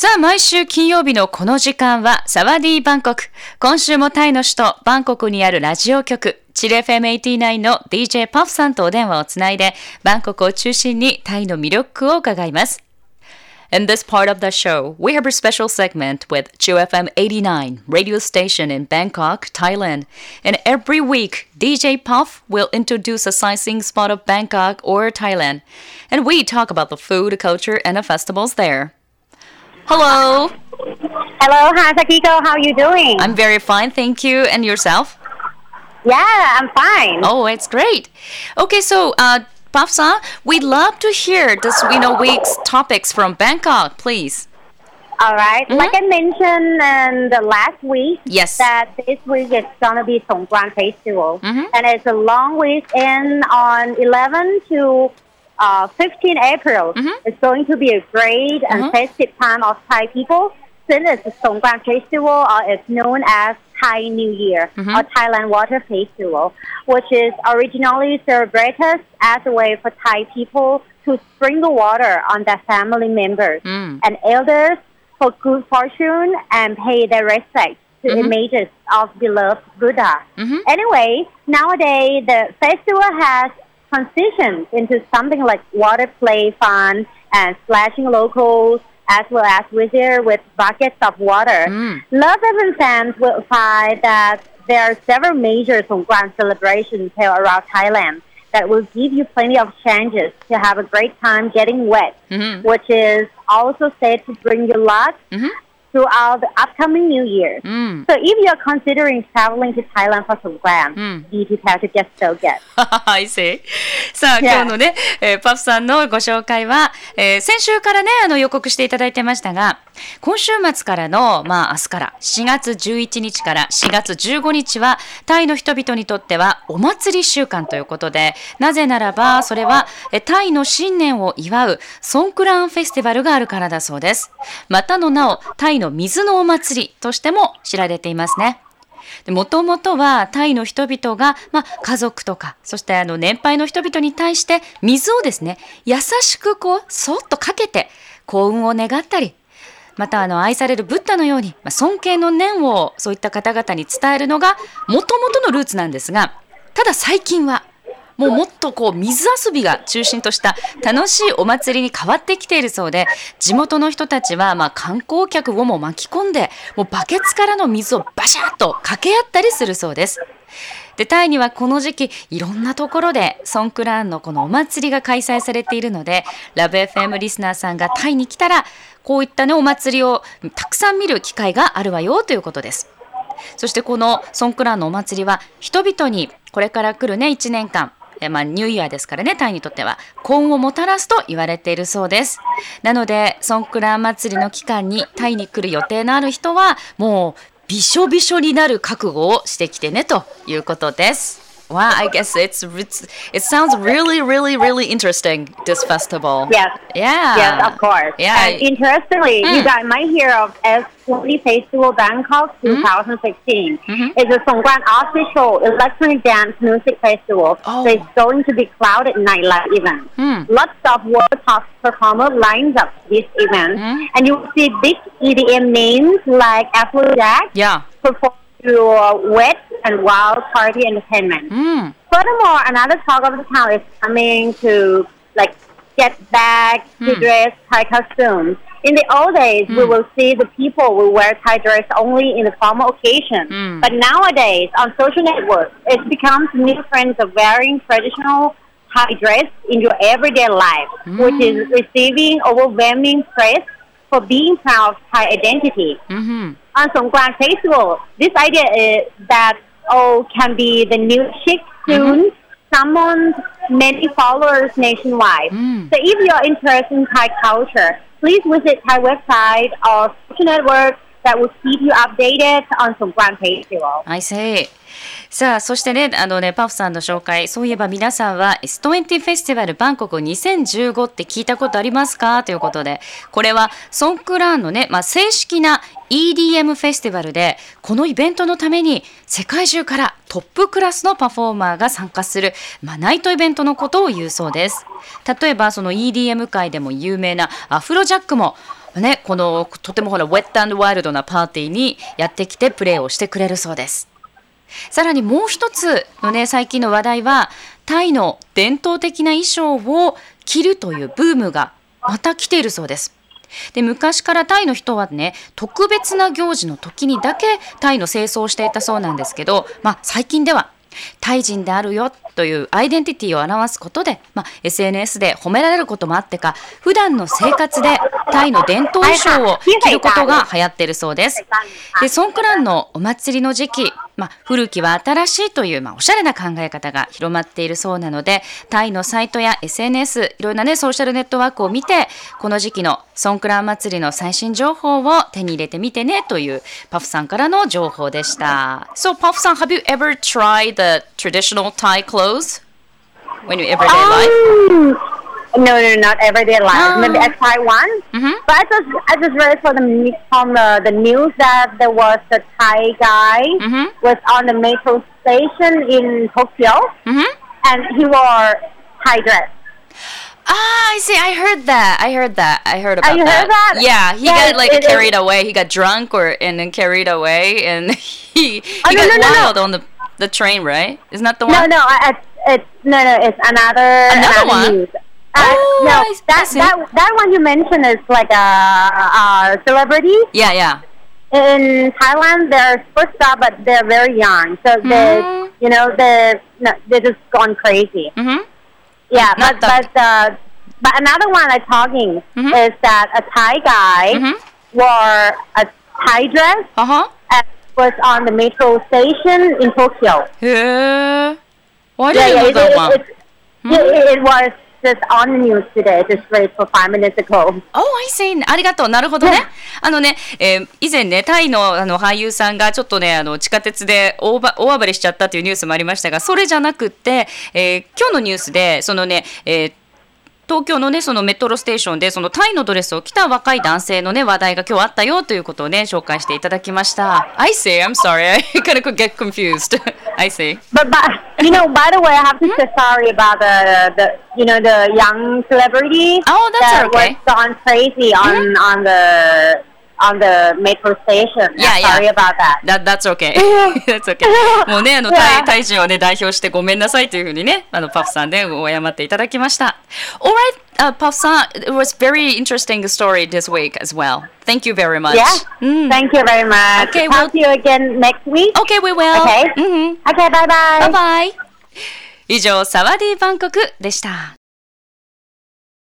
さあ、毎週金曜日のこの時間は、サワディーバンコク。今週もタイの首都バンコクにあるラジオ局、チル FM89 の DJ パフさんとお電話をつないで、バンコクを中心にタイの魅力を伺います。In this part of the show, we have a special segment with Chill FM 89 radio station in Bangkok, Thailand. And every week, DJ Puff will introduce a sightseeing spot of Bangkok or Thailand. And we talk about the food, culture, and the festivals there. Hello. Hello, hi Sakiko. How are you doing? I'm very fine, thank you. And yourself? Yeah, I'm fine. Oh, it's great. Okay, so uh, Puff-san, we'd love to hear this you know week's topics from Bangkok, please. All right. Mhm. Like I mentioned in the last week, Yes. that this week is gonna be Songkran Festival, Mhm. and it's a long weekend on 11 to uh, 15 April. Mhm. It's going to be a great and Mhm. festive time of Thai people. Since it's Songkran Festival, uh, it's known as Thai New Year Mhm. or Thailand Water Festival, which is originally celebrated as a way for Thai people to sprinkle water on their family members Mm. and elders for good fortune and pay their respect to Mhm. images of beloved Buddha. Mhm. Anyway, nowadays the festival has transitioned into something like water play fun and splashing locals as well as visitors with buckets of water. Mm. Love Heaven fans will find that there are several major Songkran celebrations held around Thailand that will give you plenty of chances to have a great time getting wet, Mhm. which is also said to bring you luck Mhm. Throughout the upcoming New Year. Mm. So if you're considering traveling to Thailand for Songkran, Mm. be prepared to get so good. I see. さあ、Yeah. 今日のね、えーパフさんのご紹介は、えー先週からね、あの予告していただいてましたが、今週末からの、まあ明日から4月11日から4月15日は、タイの人々にとってはお祭り週間ということで、なぜならば、それは、えタイの新年を祝うソンクランフェスティバルがあるからだそうです。またの名を、タイのの水のお祭りとしても知られていますね。もともとはタイの人々が、まあ、家族とかそしてあの年配の人々に対して水をですね優しくこうそっとかけて幸運を願ったりまたあの愛されるブッダのように、まあ、尊敬の念をそういった方々に伝えるのがもともとのルーツなんですがただ最近はもうもっとこう水遊びが中心とした楽しいお祭りに変わってきているそうで地元の人たちはま観光客をも巻き込んでもうバケツからの水をバシャッと掛け合ったりするそうです。でタイにはこの時期いろんなところでソンクラーンのこのお祭りが開催されているのでラブ f m リスナーさんがタイに来たらこういったねお祭りをたくさん見る機会があるわよということです。そしてこのソンクラーンのお祭りは人々にこれから来るね1年間まあ、ニューイヤーですからねタイにとっては。幸運をもたらすと言われているそうです。なのでソンクラーン祭りの期間にタイに来る予定のある人はもうびしょびしょになる覚悟をしてきてねということです。Wow, I guess it's, it's it sounds really, really, really interesting. This festival. Yes. Yeah. Yes, of course. Yeah. And interestingly, Mm. you guys might hear of S20 Festival Bangkok 2016. Mhm. It's a Songkran official electronic dance music festival. Oh. So it's going to be crowded nightlife event. Hmm. Lots of world top performers lines up this event. Mm. And you will see big EDM names like Afrojack Yeah. perform to uh, wet and wild party entertainment. Mm. Furthermore, another talk of the town is coming to like get back to Hmm. dress Thai costumes. In the old days, we Hmm. will see the people will wear Thai dress only in the formal occasion. Hmm. But nowadays, on social networks, it becomes new trends of wearing traditional Thai dress in your everyday life, which is receiving overwhelming praise for being proud of Thai identity Mm-hmm. On Songkran Festival, this idea is that oh can be the new chic tune summons many followers nationwide. Mm. So if you're interested in Thai culture, please visit Thai website or social network that will keep you updated on Songkran Festival. I see. さあ、そしてね、あのね、パフさんの紹介、そういえば皆さんは S20 フェスティバルバンコク2015って聞いたことありますか？ということで、これはソンクラーンのね、まあ、正式な EDM フェスティバルで、このイベントのために世界中からトップクラスのパフォーマーが参加する、まあ、ナイトイベントのことを言うそうです。例えば、その EDM 界でも有名なアフロジャックも、ね、このとてもほらウェットワイルドなパーティーにやってきてプレーをしてくれるそうです。さらにもう一つのね最近の話題はタイの伝統的な衣装を着るというブームがまた来ているそうです。で昔からタイの人はね特別な行事の時にだけタイの清掃をしていたそうなんですけど、まあ、最近ではタイ人であるよというアイデンティティを表すことで、まあ、SNS で褒められることもあってか普段の生活でタイの伝統衣装を着ることが流行っているそうです。でソンクランのお祭りの時期、まあ、古きは新しいという、まあ、おしゃれな考え方が広まっているそうなのでタイのサイトや SNS いろんなねソーシャルネットワークを見てこの時期のソンクラン祭りの最新情報を手に入れてみてねというパフさんからの情報でした。So パフさん have you ever tried the traditional Thai clothes when you everyday life? Um, no, no, not everyday life. Ah. Maybe I try one. Mhm. But I just, I just read from the from the, the news that there was a Thai guy Mhm. was on the metro station in Tokyo, Mhm. and he wore Thai dress. Ah, I see. I heard that. I heard that. I heard about you heard that? Yeah, he Yeah, got like carried away. He got drunk or and then carried away, and he he Oh, no, got no, no, no. wild on the the train. Right? Isn't that the one? no, I- it's, it's no, no, it's another Another one? news. Uh, Oh, no, I- I that see. that that one you mentioned is like a, a celebrity. Yeah, yeah. in Thailand, they're superstar, but they're very young. So they, Mm. you know, they're no, they're just gone crazy. Mm-hmm. Yeah, Not but but uh, but another one I'm talking Mhm. is that a Thai guy Mhm. wore a Thai dress Uh huh. and was on the metro station in Tokyo. Yeah. Why Yeah, did you yeah, know it, that it, one? it, it, it was just on the news today, just read for five minutes ago. Oh, I see. ありがとう。なるほどね。あのね、えー以前ね、タイのあの俳優さんがちょっとね、あの地下鉄で大ば大暴れしちゃったというニュースもありましたが、それじゃなくって、えー今日のニュースで、そのね、えー東京のね、そのメトロステーションで、そのタイのドレスを着た若い男性のね、話題が今日あったよということをね、紹介していただきました。I see, I'm sorry, I kind of get confused. I see. But but you know, by the way, I have to say sorry about the the you know the young celebrity Oh, that's that okay. was gone crazy on on the on the metro station. Yeah, I'm yeah. sorry about that. That, that's okay. that's okay. もうね、あの、タイ.タイ人をね、代表してごめんなさいというふうにね、あの、パフさんでお謝っていただきました。Alright, uh, パフさん、it was very interesting story this week as well. Thank you very much. Yeah. うん。Thank you very much. Okay, well- to you again next week. Okay, we will. Okay. うんうん。Okay. Bye バ bye. イバイ。以上、サワディーバンコクでした。